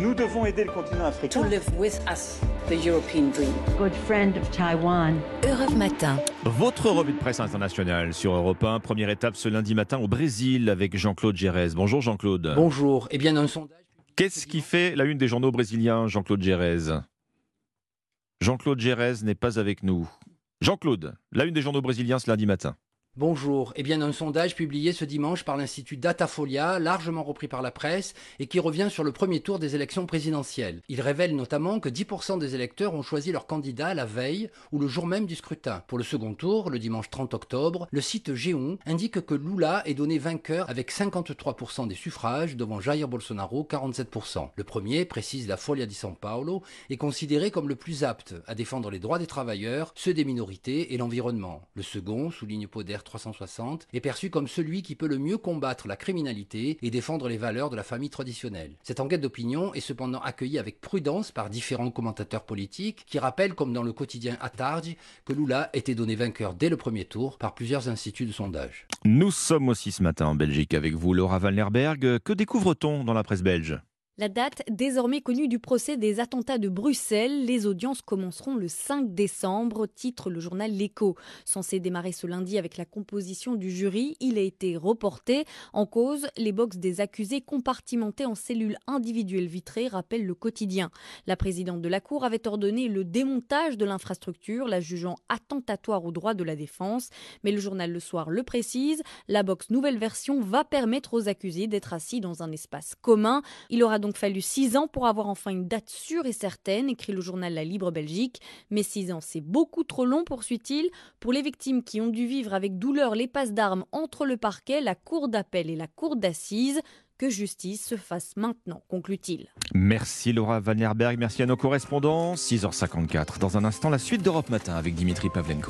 Nous devons aider le continent africain. To live with us the European dream. Good friend of Taiwan. Europe Matin. Votre revue de presse internationale sur Europe 1. Première étape ce lundi matin au Brésil avec Jean-Claude Gérez. Bonjour Jean-Claude. Bonjour. Eh bien, un sondage. Qu'est-ce qui fait la une des journaux brésiliens, Jean-Claude Gérez Jean-Claude Gérez n'est pas avec nous. Jean-Claude, la une des journaux brésiliens ce lundi matin. Bonjour. Eh bien, un sondage publié ce dimanche par l'Institut Datafolia, largement repris par la presse, et qui revient sur le premier tour des élections présidentielles. Il révèle notamment que 10% des électeurs ont choisi leur candidat la veille ou le jour même du scrutin. Pour le second tour, le dimanche 30 octobre, le site G1 indique que Lula est donné vainqueur avec 53% des suffrages devant Jair Bolsonaro 47%. Le premier, précise la Folia di São Paulo, est considéré comme le plus apte à défendre les droits des travailleurs, ceux des minorités et l'environnement. Le second, souligne Poder 360 est perçu comme celui qui peut le mieux combattre la criminalité et défendre les valeurs de la famille traditionnelle. Cette enquête d'opinion est cependant accueillie avec prudence par différents commentateurs politiques qui rappellent, comme dans le quotidien Attardi, que Lula était donné vainqueur dès le premier tour par plusieurs instituts de sondage. Nous sommes aussi ce matin en Belgique avec vous, Laura Vanlerberg. Que découvre-t-on dans la presse belge? La date désormais connue du procès des attentats de Bruxelles, les audiences commenceront le 5 décembre, titre le journal L'Echo. Censé démarrer ce lundi avec la composition du jury, il a été reporté. En cause, les box des accusés compartimentés en cellules individuelles vitrées, rappelle le quotidien. La présidente de la Cour avait ordonné le démontage de l'infrastructure, la jugeant attentatoire aux droits de la défense. Mais le journal Le Soir le précise, la box nouvelle version va permettre aux accusés d'être assis dans un espace commun. Donc fallu six ans pour avoir enfin une date sûre et certaine, écrit le journal La Libre Belgique. Mais six ans, c'est beaucoup trop long, poursuit-il. Pour les victimes qui ont dû vivre avec douleur les passes d'armes entre le parquet, la cour d'appel et la cour d'assises, que justice se fasse maintenant, conclut-il. Merci Laura Vannerberg, merci à nos correspondants. 6h54. Dans un instant, la suite d'Europe Matin avec Dimitri Pavlenko.